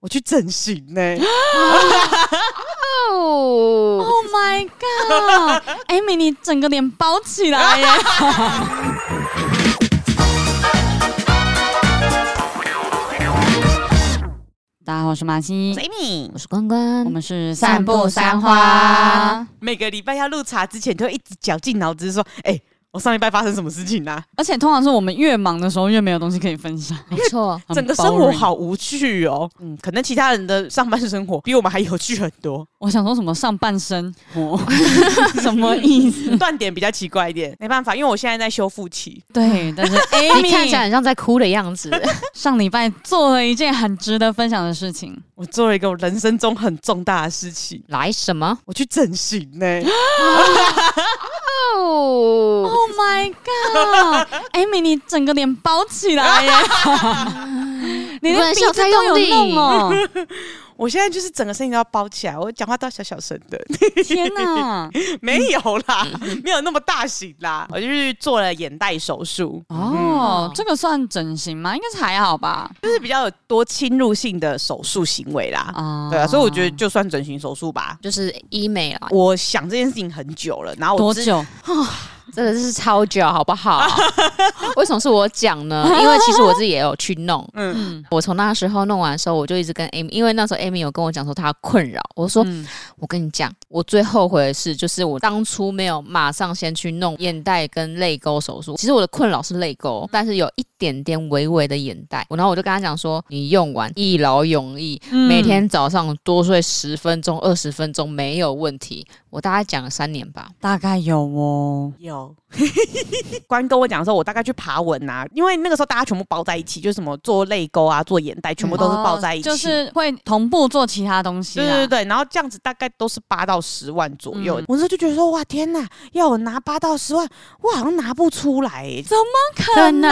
我去整形呢、欸。哦，Oh my god！Amy，你整个脸包起来耶！大家好，我是马西，我是 Amy，我是关关，我们是散步三花。每个礼拜要录茶之前，都会一直绞尽脑汁说：“哎、欸。”我上礼拜发生什么事情呢、啊？而且通常是我们越忙的时候越没有东西可以分享，没错，整个生活好无趣哦。嗯，可能其他人的上半生活比我们还有趣很多。我想说什么上半身，哦，什么意思？断点比较奇怪一点，没办法，因为我现在在修复期。对，但是 Amy 你看起来很像在哭的样子。上礼拜做了一件很值得分享的事情，我做了一个我人生中很重大的事情。来什么？我去整形呢、欸。哦，Oh my god！Amy，你整个脸包起来耶！你的鼻子都有弄哦。我现在就是整个声音都要包起来，我讲话都要小小声的。天哪，没有啦，没有那么大型啦。我就是做了眼袋手术。哦、嗯，这个算整形吗？应该是还好吧，就是比较有多侵入性的手术行为啦。啊，对啊，所以我觉得就算整形手术吧，就是医美啦。我想这件事情很久了，然后我多久？真的是超久，好不好？为什么是我讲呢？因为其实我自己也有去弄。嗯，我从那时候弄完的时候，我就一直跟 Amy，因为那时候 Amy 有跟我讲说她困扰。我说，嗯、我跟你讲，我最后悔的事就是我当初没有马上先去弄眼袋跟泪沟手术。其实我的困扰是泪沟，但是有一点点微微的眼袋。然后我就跟他讲说，你用完一劳永逸，每天早上多睡十分钟、二十分钟没有问题。我大概讲了三年吧，大概有哦，有。关跟我讲的时候，我大概去爬文呐、啊，因为那个时候大家全部包在一起，就是什么做泪沟啊、做眼袋，全部都是包在一起，就是会同步做其他东西。对对对，然后这样子大概都是八到十万左右。嗯、我那时候就觉得说，哇天呐，要我拿八到十万，我好像拿不出来，怎么可能？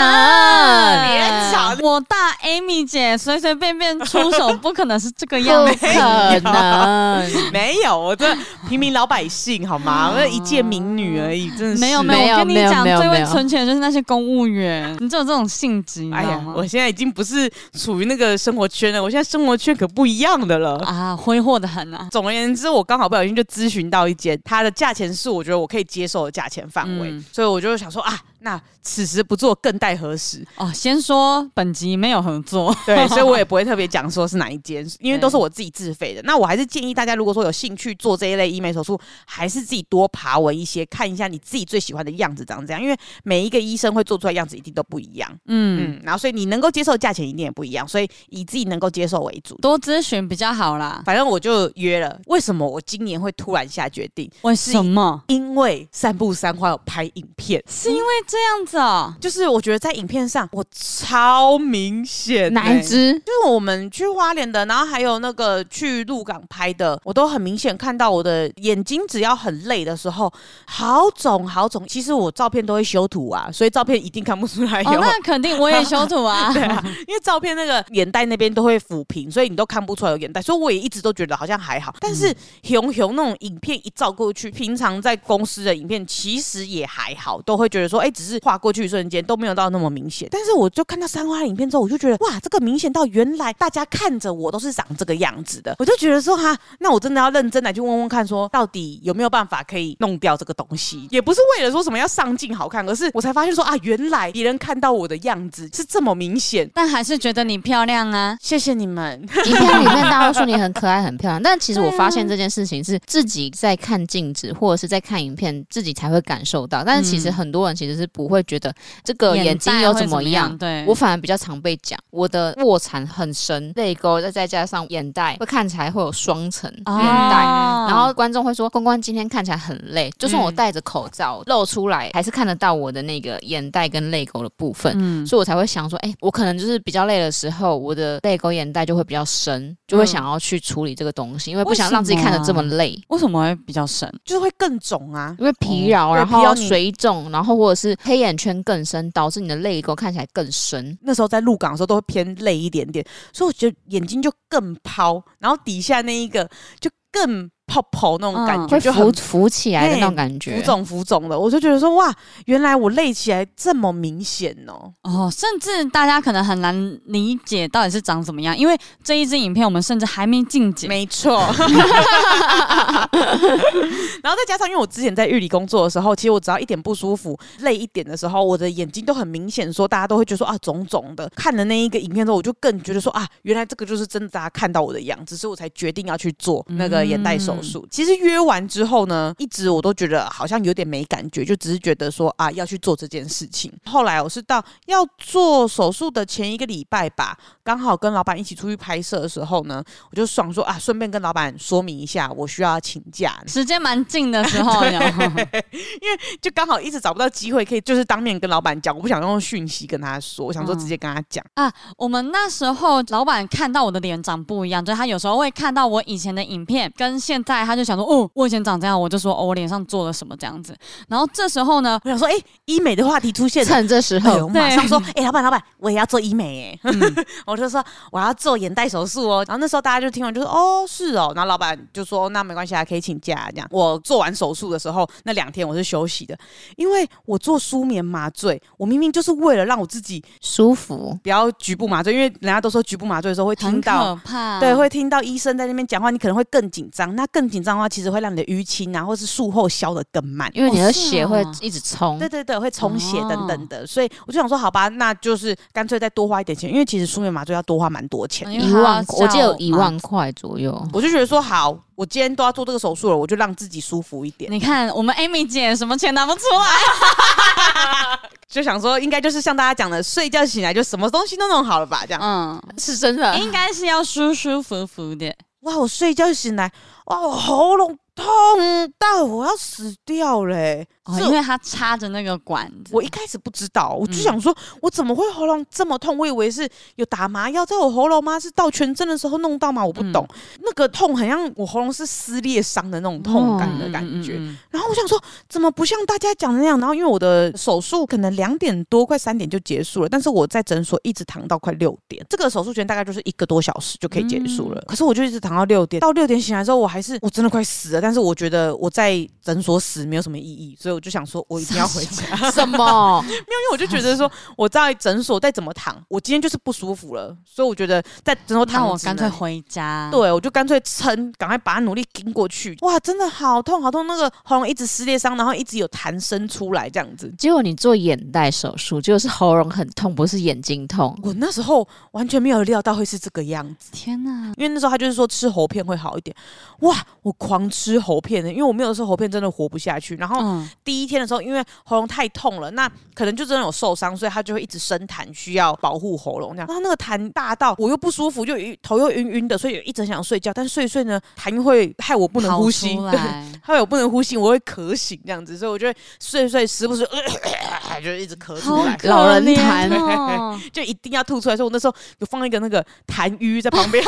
别吵！我大 Amy 姐随随便便出手，不可能是这个样子，不可能，没有，我这平民老百姓好吗？我一介民女而已，真的是没有没有。没有我跟你讲，最会存钱的就是那些公务员，你就有这种性质，哎呀，我现在已经不是处于那个生活圈了，我现在生活圈可不一样的了啊，挥霍的很啊。总而言之，我刚好不小心就咨询到一间，它的价钱是我觉得我可以接受的价钱范围，嗯、所以我就想说啊。那此时不做，更待何时？哦，先说本集没有合作，对，所以我也不会特别讲说是哪一间，因为都是我自己自费的。那我还是建议大家，如果说有兴趣做这一类医美手术，还是自己多爬文一些，看一下你自己最喜欢的样子长这样，因为每一个医生会做出来的样子一定都不一样。嗯嗯，然后所以你能够接受价钱一定也不一样，所以以自己能够接受为主，多咨询比较好啦。反正我就约了。为什么我今年会突然下决定？为什么？因为散步三花有拍影片，是因为这样子哦。就是我觉得在影片上我超明显、欸，哪一支？就是我们去花莲的，然后还有那个去鹿港拍的，我都很明显看到我的眼睛，只要很累的时候，好肿好肿。其实我照片都会修图啊，所以照片一定看不出来有。哦，那肯定我也修图啊。对啊，因为照片那个眼袋那边都会抚平，所以你都看不出来有眼袋。所以我也一直都觉得好像还好。但是熊熊那种影片一照过去，平常在公司的影片其实也还好，都会觉得说，哎、欸，只是画过去瞬间都。没有到那么明显，但是我就看到三花的影片之后，我就觉得哇，这个明显到原来大家看着我都是长这个样子的，我就觉得说哈，那我真的要认真来去问问看，说到底有没有办法可以弄掉这个东西？也不是为了说什么要上镜好看，而是我才发现说啊，原来别人看到我的样子是这么明显，但还是觉得你漂亮啊，谢谢你们。影片里面 大家都说你很可爱、很漂亮，但其实我发现这件事情是自己在看镜子或者是在看影片自己才会感受到，但是其实很多人其实是不会觉得这个眼睛有怎么。怎么样？对，我反而比较常被讲，我的卧蚕很深，泪沟再再加上眼袋，会看起来会有双层眼袋，然后观众会说关关今天看起来很累，就算我戴着口罩露出来，还是看得到我的那个眼袋跟泪沟的部分，嗯，所以我才会想说，哎，我可能就是比较累的时候，我的泪沟眼袋就会比较深，就会想要去处理这个东西，因为不想让自己看得这么累。为什么会比较深？就是会更肿啊，因为疲劳，然后水肿，然后或者是黑眼圈更深，导致你的泪沟看。起来更深，那时候在鹿港的时候都会偏泪一点点，所以我觉得眼睛就更抛，然后底下那一个就更泡泡那种感觉，会就很浮浮起来的那种感觉，浮肿浮肿的，我就觉得说哇，原来我累起来这么明显哦。哦，甚至大家可能很难理解到底是长怎么样，因为这一支影片我们甚至还没进剪。没错。然后再加上，因为我之前在玉里工作的时候，其实我只要一点不舒服、累一点的时候，我的眼睛都很明显，说大家都会觉得说啊肿肿的。看了那一个影片之后，我就更觉得说啊，原来这个就是真的，大家看到我的样子，所以我才决定要去做那个眼袋手术。嗯、其实约完之后呢，一直我都觉得好像有点没感觉，就只是觉得说啊要去做这件事情。后来我是到要做手术的前一个礼拜吧，刚好跟老板一起出去拍摄的时候呢，我就爽说啊，顺便跟老板说明一下，我需要请假。时间蛮近的时候 因为就刚好一直找不到机会可以就是当面跟老板讲，我不想用讯息跟他说，我想说直接跟他讲、嗯、啊。我们那时候老板看到我的脸长不一样，就是他有时候会看到我以前的影片跟现在，他就想说哦，我以前长这样，我就说哦，我脸上做了什么这样子。然后这时候呢，我想说，哎、欸，医美的话题出现，趁这时候，哎、我马上说，哎、欸，老板，老板，我也要做医美，哎、嗯，我就说我要做眼袋手术哦。然后那时候大家就听完就说，哦，是哦。然后老板就说，那没关系，还可以请假这样。我做完手术的时候，那两天我是休息的，因为我做舒眠麻醉，我明明就是为了让我自己舒服，不要局部麻醉，因为人家都说局部麻醉的时候会听到，可怕，对，会听到医生在那边讲话，你可能会更紧张。那更紧张的话，其实会让你的淤青啊，或是术后消的更慢，因为你的血会一直冲，对对对，会充血等等的。所以我就想说，好吧，那就是干脆再多花一点钱，因为其实舒眠麻醉要多花蛮多钱，一万，我记得有一万块左右。我就觉得说好。我今天都要做这个手术了，我就让自己舒服一点。你看，我们 Amy 姐什么钱拿不出来，就想说应该就是像大家讲的，睡觉醒来就什么东西都弄好了吧？这样，嗯，是真的，应该是要舒舒服服的。哇，我睡觉醒来，哇，我喉咙痛到我要死掉嘞、哦，因为他插着那个管子，我一开始不知道，我就想说，我怎么会喉咙这么痛？我以为是有打麻药在我喉咙吗？是到全身的时候弄到吗？我不懂，那个痛很像我喉咙是撕裂伤的那种痛感的感觉。然后我想说，怎么不像大家讲的那样？然后因为我的手术可能两点多快三点就结束了，但是我在诊所一直躺到快六点，这个手术时间大概就是一个多小时就可以结束了。可是我就一直躺到六点，到六点醒来之后，我还是我真的快死了。但是我觉得我在诊所死没有什么意义，所以。我就想说，我一定要回家。什么？没有，因为我就觉得说，我在诊所再怎么躺，我今天就是不舒服了，所以我觉得在诊所躺，我干脆回家。对，我就干脆撑，赶快把它努力撑过去。哇，真的好痛，好痛！那个喉咙一直撕裂伤，然后一直有痰声出来，这样子。结果你做眼袋手术，结果是喉咙很痛，不是眼睛痛。我那时候完全没有料到会是这个样子。天哪！因为那时候他就是说吃喉片会好一点。哇，我狂吃喉片的，因为我没有吃喉片真的活不下去。然后。嗯第一天的时候，因为喉咙太痛了，那可能就真的有受伤，所以他就会一直生痰，需要保护喉咙这样。然后那个痰大到我又不舒服，就头又晕晕的，所以一直想睡觉。但睡睡呢，痰会害我不能呼吸，对，害我不能呼吸，我会咳醒这样子，所以我就会睡睡时不时呃呃呃就一直咳出来，老人痰哦，就一定要吐出来。所以我那时候有放一个那个痰盂在旁边，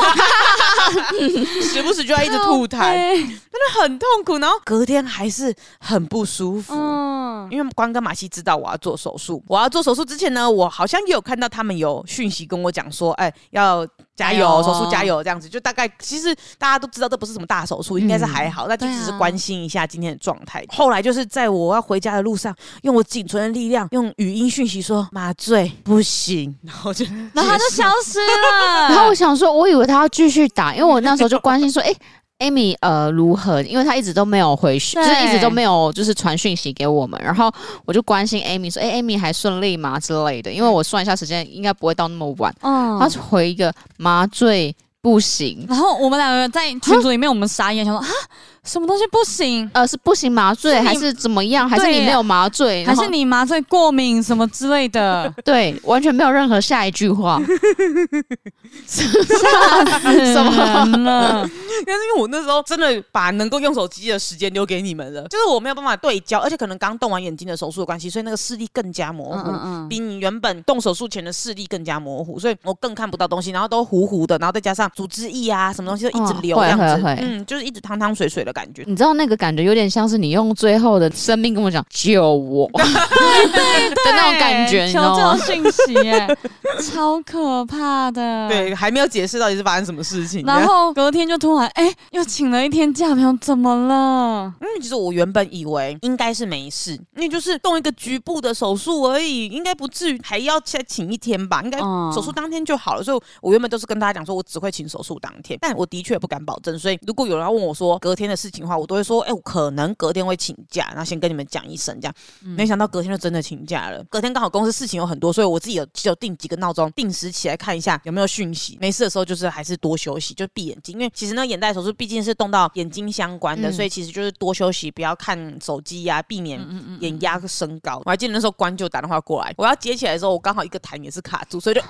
时不时就要一直吐痰，真的很痛苦。然后隔天还是很不舒服。嗯，因为关跟马西知道我要做手术，我要做手术之前呢，我好像也有看到他们有讯息跟我讲说，哎，要加油，手术加油这样子，就大概其实大家都知道这不是什么大手术，应该是还好，那就只是关心一下今天的状态。后来就是在我要回家的路上，用我仅存的力量，用语音讯息说麻醉不行，然后就 然后他就消失了。然后我想说，我以为他要继续打，因为我那时候就关心说，哎。Amy，呃，如何？因为她一直都没有回讯，对就是一直都没有就是传讯息给我们。然后我就关心 Amy 说：“哎、欸，Amy 还顺利吗？”之类的。因为我算一下时间，应该不会到那么晚。嗯，他就回一个麻醉不行。然后我们两个在群组里面，我们傻眼，想说啊。什么东西不行？呃，是不行麻醉，还是怎么样？还是你没有麻醉？还是你麻醉过敏什么之类的？对，完全没有任何下一句话。吓死人了！但是因为我那时候真的把能够用手机的时间留给你们了，就是我没有办法对焦，而且可能刚动完眼睛的手术的关系，所以那个视力更加模糊，嗯嗯，比你原本动手术前的视力更加模糊，所以我更看不到东西，然后都糊糊的，然后再加上组织液啊，什么东西都一直流这样子，哦、嗯，就是一直汤汤水水的感觉。你知道那个感觉有点像是你用最后的生命跟我讲救我，对对对，那种感觉，求救讯息，哎，超可怕的。对，还没有解释到底是发生什么事情。然后隔天就突然，哎，又请了一天假，没有怎么了？因为其实我原本以为应该是没事，因为就是动一个局部的手术而已，应该不至于还要再请一天吧？应该手术当天就好了。所以我原本都是跟大家讲说，我只会请手术当天，但我的确不敢保证。所以如果有人要问我说隔天的事情的话，我都会说，哎，我可能隔天会请假，然后先跟你们讲一声这样。没想到隔天就真的请假了。隔天刚好公司事情有很多，所以我自己有就定几个闹钟，定时起来看一下有没有讯息。没事的时候就是还是多休息，就闭眼睛，因为其实那个眼袋手术毕竟是动到眼睛相关的，嗯、所以其实就是多休息，不要看手机呀、啊，避免眼压升高。我还记得那时候关就打电话过来，我要接起来的时候，我刚好一个痰也是卡住，所以就，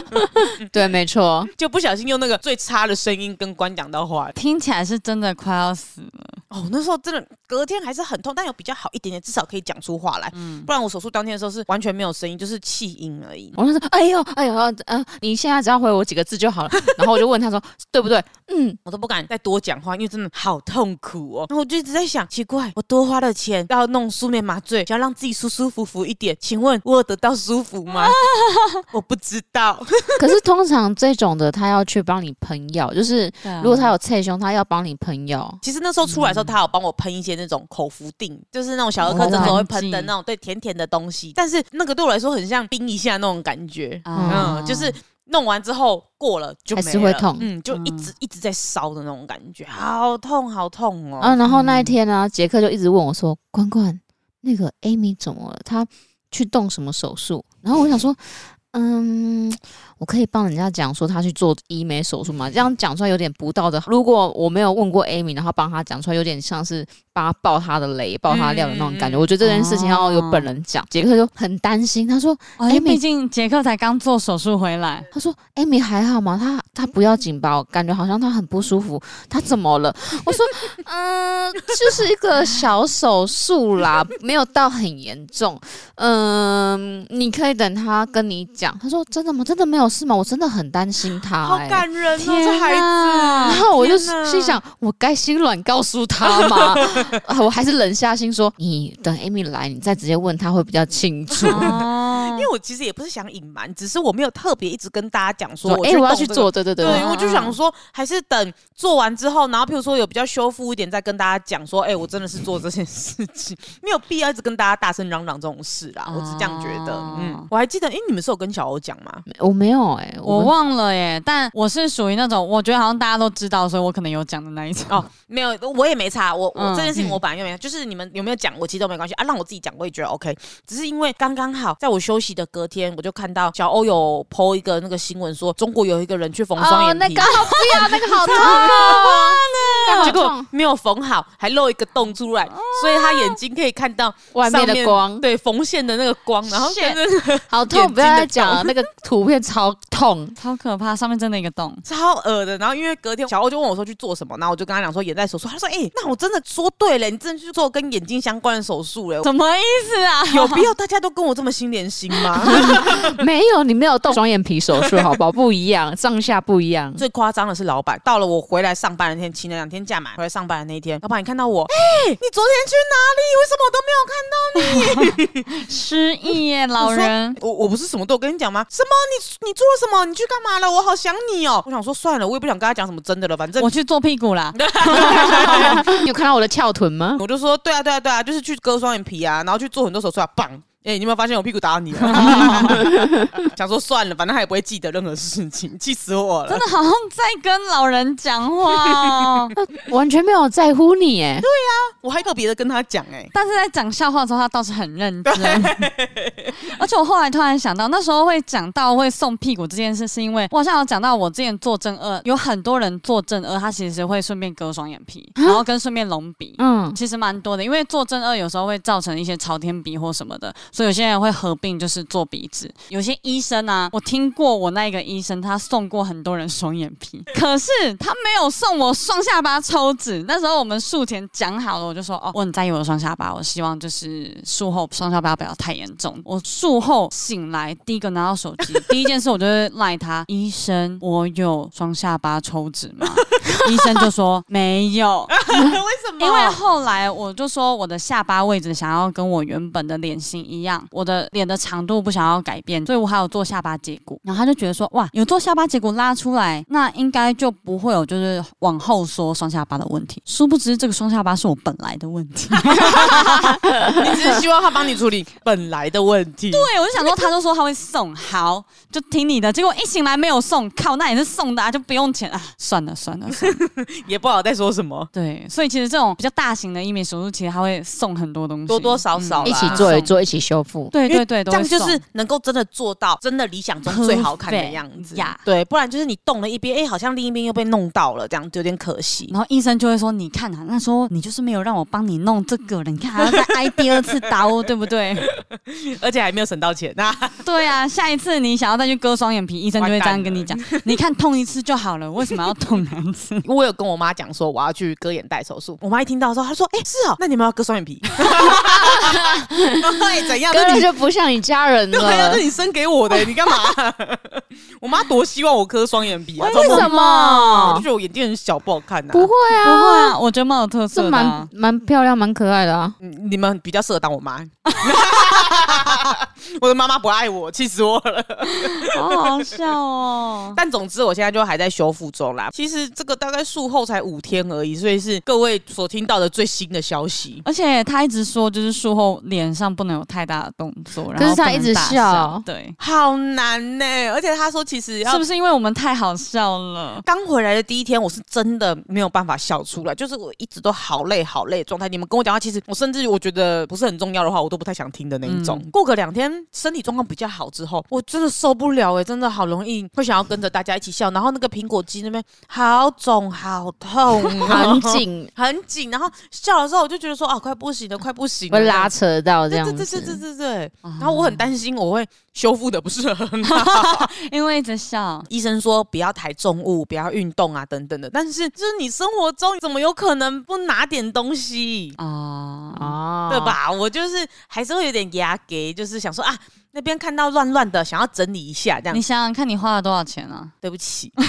对，没错，就不小心用那个最差的声音跟关讲到话，听起来是真的快要死了。哦，那时候真的隔天还是很痛，但有比较好一点点，至少可以讲出话来。嗯，不然我手术当天的时候是完全没有声音，就是气音而已。我就说，哎呦，哎呦，呃，你现在只要回我几个字就好了。然后我就问他说，对不对？嗯，我都不敢再多讲话，因为真的好痛苦哦。然后我就一直在想，奇怪，我多花了钱要弄舒眠麻醉，想要让自己舒舒服服一点，请问我有得到舒服吗？我不知道。可是通常这种的，他要去帮你喷药，就是如果他有蔡兄，他要帮你喷药。其实那时候出来的时候。他有帮我喷一些那种口服定，就是那种小儿科诊所会喷的那种，对，甜甜的东西。但是那个对我来说很像冰一下那种感觉，嗯，就是弄完之后过了就还是会痛，嗯，就一直一直在烧的那种感觉，好痛好痛哦。嗯，然后那一天呢，杰克就一直问我说：“关关，那个 Amy 怎么了？他去动什么手术？”然后我想说，嗯。我可以帮人家讲说他去做医美手术吗？这样讲出来有点不道德。如果我没有问过 Amy，然后帮他讲出来，有点像是帮他爆他的雷、爆他料的那种感觉。嗯、我觉得这件事情要有本人讲。杰、哦、克就很担心，他说：“哎，毕竟杰克才刚做手术回来。”他说：“Amy 还好吗？他他不要紧吧？我感觉好像他很不舒服。他怎么了？”我说：“嗯，就是一个小手术啦，没有到很严重。嗯，你可以等他跟你讲。”他说：“真的吗？真的没有。”事吗？我真的很担心他，好感人哦，这孩子。然后我就心想，我该心软告诉他吗？我还是冷下心说，你等 Amy 来，你再直接问他会比较清楚。因为我其实也不是想隐瞒，只是我没有特别一直跟大家讲说，哎，我要去做，对对对。对，我就想说，还是等做完之后，然后譬如说有比较修复一点，再跟大家讲说，哎，我真的是做这件事情，没有必要一直跟大家大声嚷嚷这种事啦。我是这样觉得。嗯，我还记得，哎，你们是有跟小欧讲吗？我没有。哎，我忘了耶，但我是属于那种我觉得好像大家都知道，所以我可能有讲的那一种。哦，没有，我也没差。我我这件事情我本来就没，就是你们有没有讲，我其实都没关系啊。让我自己讲，我也觉得 OK。只是因为刚刚好在我休息的隔天，我就看到小欧有 po 一个那个新闻，说中国有一个人去缝双眼皮，那个好不要，那个好痛啊，结果没有缝好，还露一个洞出来，所以他眼睛可以看到外面的光，对，缝线的那个光，然后好痛，不要再讲了，那个图片超痛。超可怕，上面真的一个洞，超恶的。然后因为隔天小欧就问我说去做什么，然后我就跟他讲说眼袋手术。他说：“哎、欸，那我真的说对了，你真的去做跟眼睛相关的手术了。”什么意思啊？有必要大家都跟我这么心连心吗？没有，你没有动双眼皮手术，好不好？不一样，上下不一样。最夸张的是老板，到了我回来上班那天，请了两天假嘛，回来上班的那一天，老板你看到我，哎、欸，你昨天去哪里？为什么我都没有看到你？失忆耶，老人。我我，我不是什么都跟你讲吗？什么？你你做了什么？你去干嘛了？我好想你哦！我想说算了，我也不想跟他讲什么真的了，反正我去做屁股啦。你有看到我的翘臀吗？我就说对啊对啊对啊，就是去割双眼皮啊，然后去做很多手术啊，棒。哎、欸，你有没有发现我屁股打到你了？想说算了，反正他也不会记得任何事情，气死我了！真的好像在跟老人讲话哦，完全没有在乎你哎。对呀，我还特别的跟他讲哎，但是在讲笑话的时候，他倒是很认真。而且我后来突然想到，那时候会讲到会送屁股这件事，是因为我好像有讲到我之前做正二，有很多人做正二，他其实会顺便割双眼皮，然后跟顺便隆鼻。嗯，其实蛮多的，因为做正二有时候会造成一些朝天鼻或什么的。所以有些人会合并，就是做鼻子。有些医生啊，我听过我那一个医生，他送过很多人双眼皮，可是他没有送我双下巴抽脂。那时候我们术前讲好了，我就说哦，我很在意我的双下巴，我希望就是术后双下巴不要太严重。我术后醒来，第一个拿到手机，第一件事我就会赖他医生，我有双下巴抽脂吗？医生就说没有。为什么？因为后来我就说我的下巴位置想要跟我原本的脸型一样，我的脸的长度不想要改变，所以我还有做下巴截骨。然后他就觉得说，哇，有做下巴截骨拉出来，那应该就不会有就是往后缩双下巴的问题。殊不知这个双下巴是我本来的问题。你只是希望他帮你处理本来的问题。对，我就想说，他就说他会送，好，就听你的。结果一醒来没有送，靠，那也是送的啊，就不用钱啊。算了算了算了，也不好再说什么。对，所以其实这种比较大型的医美手术，其实他会送很多东西，多多少少、嗯、一起做一做，一起修复。对对对，这样就是能够真的做到真的理想中最好看的样子呀。对，不然就是你动了一边，哎，好像另一边又被弄到了，这样就有点可惜。然后医生就会说：“你看啊，那时候你就是没有让我帮你弄这个了，你看还要再挨第二次刀，对不对？而且还没有省到钱呐。”对啊，下一次你想要再去割双眼皮，医生就会这样跟你讲：“你看痛一次就好了，为什么要痛两次？” 我有跟我妈讲说我要去割眼袋手术，我妈一听到说，她说：“哎，是哦，那你们要割双眼皮？” 怎样？根本就不像你家人了。对啊，是你生给我的，你干嘛？我妈多希望我磕双眼皮啊！为什么？就觉得我眼睛很小，不好看呐。不会啊，不会啊，我觉得蛮有特色的，蛮蛮漂亮，蛮可爱的啊。你们比较适合当我妈。我的妈妈不爱我，气死我了，好好笑哦。但总之，我现在就还在修复中啦。其实这个大概术后才五天而已，所以是各位所听到的最新的消息。而且他一直说，就是术后脸上不能有太大的动作，可是他一直笑，对，好难呢。而且他说，其实要是不是因为我们太好笑了？刚回来的第一天，我是真的没有办法笑出来，就是我一直都好累好累的状态。你们跟我讲话，其实我甚至我觉得不是很重要的话，我都不太想听的那一种。嗯、过个两天。身体状况比较好之后，我真的受不了哎、欸，真的好容易会想要跟着大家一起笑，然后那个苹果肌那边好肿好痛，很紧很紧，然后笑的时候我就觉得说啊，快不行了，快不行了，会拉扯到这样子，对对对，然后我很担心我会修复的不是很好，因为一直笑。医生说不要抬重物，不要运动啊等等的，但是就是你生活中怎么有可能不拿点东西啊啊，对吧？我就是还是会有点压给，就是想说啊。那边看到乱乱的，想要整理一下，这样。你想想看，你花了多少钱啊？对不起，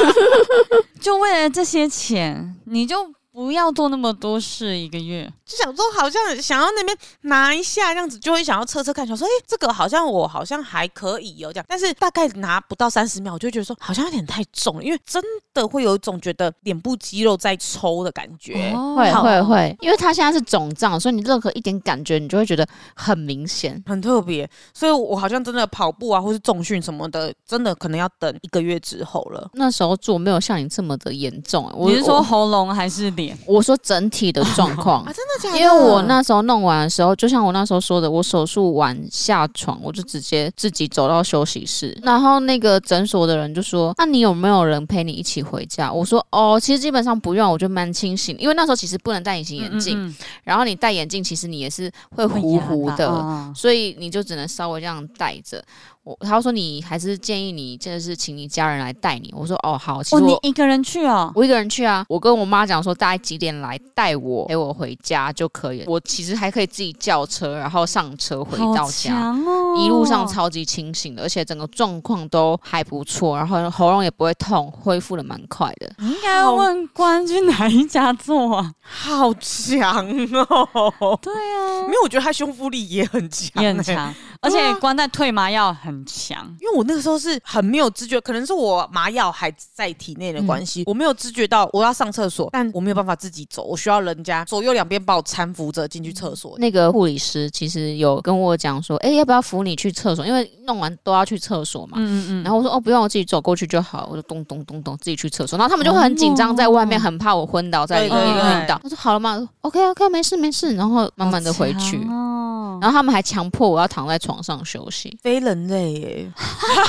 就为了这些钱，你就。不要做那么多事，一个月就想说，好像想要那边拿一下这样子，就会想要测测看，想说，哎、欸，这个好像我好像还可以哦，这样。但是大概拿不到三十秒，我就觉得说，好像有点太重了，因为真的会有一种觉得脸部肌肉在抽的感觉，哦、会会会，因为它现在是肿胀，所以你任何一点感觉，你就会觉得很明显，很特别。所以我好像真的跑步啊，或是重训什么的，真的可能要等一个月之后了。那时候做没有像你这么的严重，我是说喉咙还是脸？我说整体的状况 啊，真的假的？因为我那时候弄完的时候，就像我那时候说的，我手术完下床，我就直接自己走到休息室，然后那个诊所的人就说：“那你有没有人陪你一起回家？”我说：“哦，其实基本上不用，我就蛮清醒，因为那时候其实不能戴隐形眼镜，嗯嗯嗯，然后你戴眼镜，其实你也是会糊糊的，哦、所以你就只能稍微这样戴着。”我他说，你还是建议你，真的是请你家人来带你。我说哦好，其实我、哦、你一个人去哦，我一个人去啊。我跟我妈讲说，大概几点来带我陪我回家就可以了。我其实还可以自己叫车，然后上车回到家，哦、一路上超级清醒的，而且整个状况都还不错，然后喉咙也不会痛，恢复的蛮快的。你应该要问关去哪一家做啊？好强哦！对啊，因为我觉得他胸腹力也很强，也很强。而且关在退麻药很强，因为我那个时候是很没有知觉，可能是我麻药还在体内的关系，嗯、我没有知觉到我要上厕所，但我没有办法自己走，我需要人家左右两边把我搀扶着进去厕所。那个护理师其实有跟我讲说，哎、欸，要不要扶你去厕所？因为弄完都要去厕所嘛。嗯嗯。然后我说，哦，不用，我自己走过去就好。我就咚咚咚咚自己去厕所。然后他们就会很紧张，在外面很怕我昏倒在里面晕倒。我说好了吗？OK OK，没事没事。然后慢慢的回去。哦。然后他们还强迫我要躺在床上休息。非人类耶，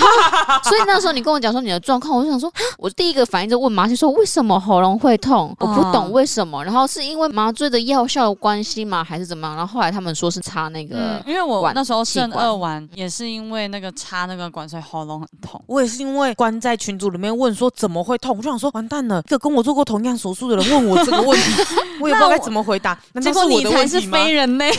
所以那时候你跟我讲说你的状况，我就想说，我第一个反应就问麻希说，为什么喉咙会痛？我不懂为什么。然后是因为麻醉的药效有关系吗？还是怎么样？然后后来他们说是插那个、嗯，因为我那时候肾二完也是因为那个插那个管，所以喉咙很痛。我也是因为关在群组里面问说怎么会痛，我就想说完蛋了，一个跟我做过同样手术的人问我这个问题，我也不知道该怎么回答。难道是我的问题吗？结果你才是非人类，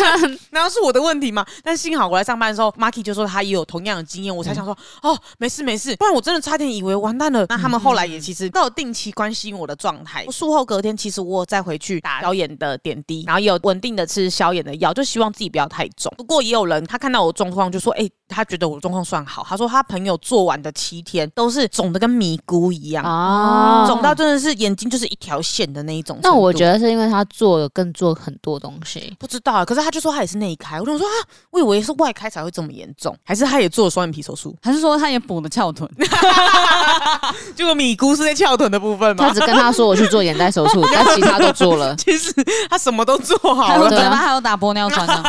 难道是我的问题吗？但幸好我来上班的时候，Marky 就说他也有同样的经验，我才想说、嗯、哦，没事没事，不然我真的差点以为完蛋了。那他们后来也其实都有定期关心我的状态。术后隔天，其实我有再回去打消炎的点滴，然后也有稳定的吃消炎的药，就希望自己不要太重。不过也有人他看到我状况就说，哎、欸，他觉得我的状况算好。他说他朋友做完的七天都是肿的跟迷菇一样啊，肿到真的是眼睛就是一条线的那一种。那我觉得是因为他做了更做很多东西，不知道啊。可是他就说他也是内开，我就说啊，我以为是外开才会这么严重，还是他也做了双眼皮手术，还是说他也补了翘臀？结果米姑是在翘臀的部分吗？他只跟他说我去做眼袋手术，但其他都做了。其实他什么都做好了，嘴巴还有打玻尿酸呢。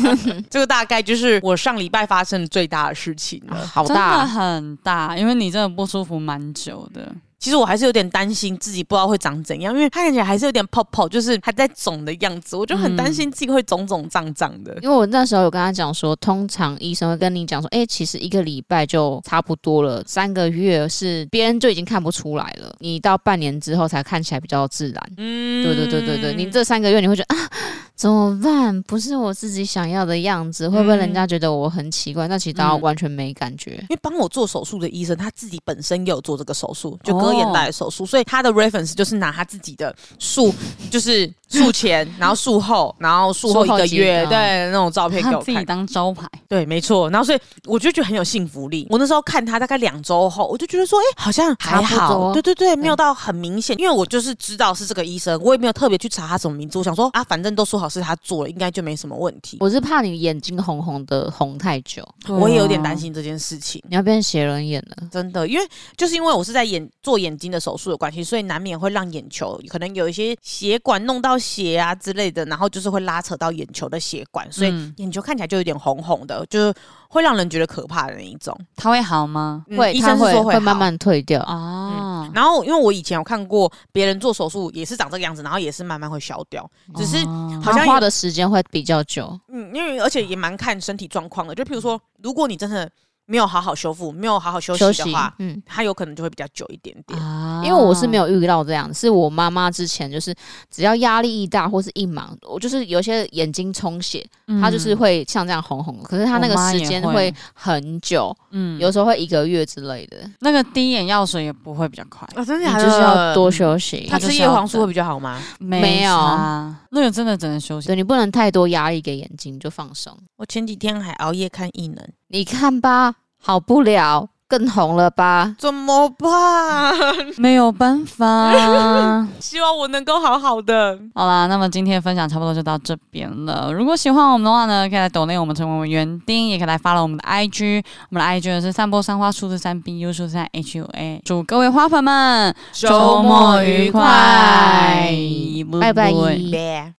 这个大概就是我上礼拜发生的最大的事情了，好大，真的很大，因为你真的不舒服蛮久的。其实我还是有点担心自己不知道会长怎样，因为看起来还是有点泡泡，就是还在肿的样子，我就很担心自己会肿肿胀胀的。因为我那时候有跟他讲说，通常医生会跟你讲说，哎、其实一个礼拜就差不多了，三个月是别人就已经看不出来了，你到半年之后才看起来比较自然。嗯，对对对对对，你这三个月你会觉得啊。怎么办？不是我自己想要的样子，会不会人家觉得我很奇怪？那、嗯、其实大家完全没感觉。因为帮我做手术的医生，他自己本身也有做这个手术，就割眼袋的手术，哦、所以他的 reference 就是拿他自己的术，就是术前，然后术后，然后术后一个月，对那种照片给我看，自己当招牌。对，没错。然后所以我就觉得很有信服力。我那时候看他大概两周后，我就觉得说，哎、欸，好像还好。对对对，没有到很明显。因为我就是知道是这个医生，我也没有特别去查他什么名字。我想说啊，反正都说好。是他做了，应该就没什么问题。我是怕你眼睛红红的，红太久，我也有点担心这件事情。你要变斜人眼了，真的，因为就是因为我是在眼做眼睛的手术的关系，所以难免会让眼球可能有一些血管弄到血啊之类的，然后就是会拉扯到眼球的血管，所以眼球看起来就有点红红的，就是会让人觉得可怕的那一种。它会好吗？会，医生是说会，会慢慢退掉啊。然后，因为我以前有看过别人做手术，也是长这个样子，然后也是慢慢会消掉，只是好像花的时间会比较久。嗯，因为而且也蛮看身体状况的，就譬如说，如果你真的。没有好好修复，没有好好休息的话，嗯，它有可能就会比较久一点点。啊，因为我是没有遇到这样，是我妈妈之前就是只要压力一大或是一忙，我就是有些眼睛充血，她、嗯、就是会像这样红红，可是她那个时间会很久，嗯，有时候会一个月之类的。那个滴眼药水也不会比较快，啊，真的，你就是要多休息。他吃叶黄素会比较好吗？没有，那个真的只能休息。对，你不能太多压力给眼睛，就放松。我前几天还熬夜看异能，你看吧。好不了，更红了吧？怎么办？没有办法。希望我能够好好的。好啦，那么今天的分享差不多就到这边了。如果喜欢我们的话呢，可以来抖内我们成为我们园丁，也可以来 follow 我们的 IG。我们的 IG 是散播三花数字三 B U 数字三 H U A。祝各位花粉们周末愉快，拜拜。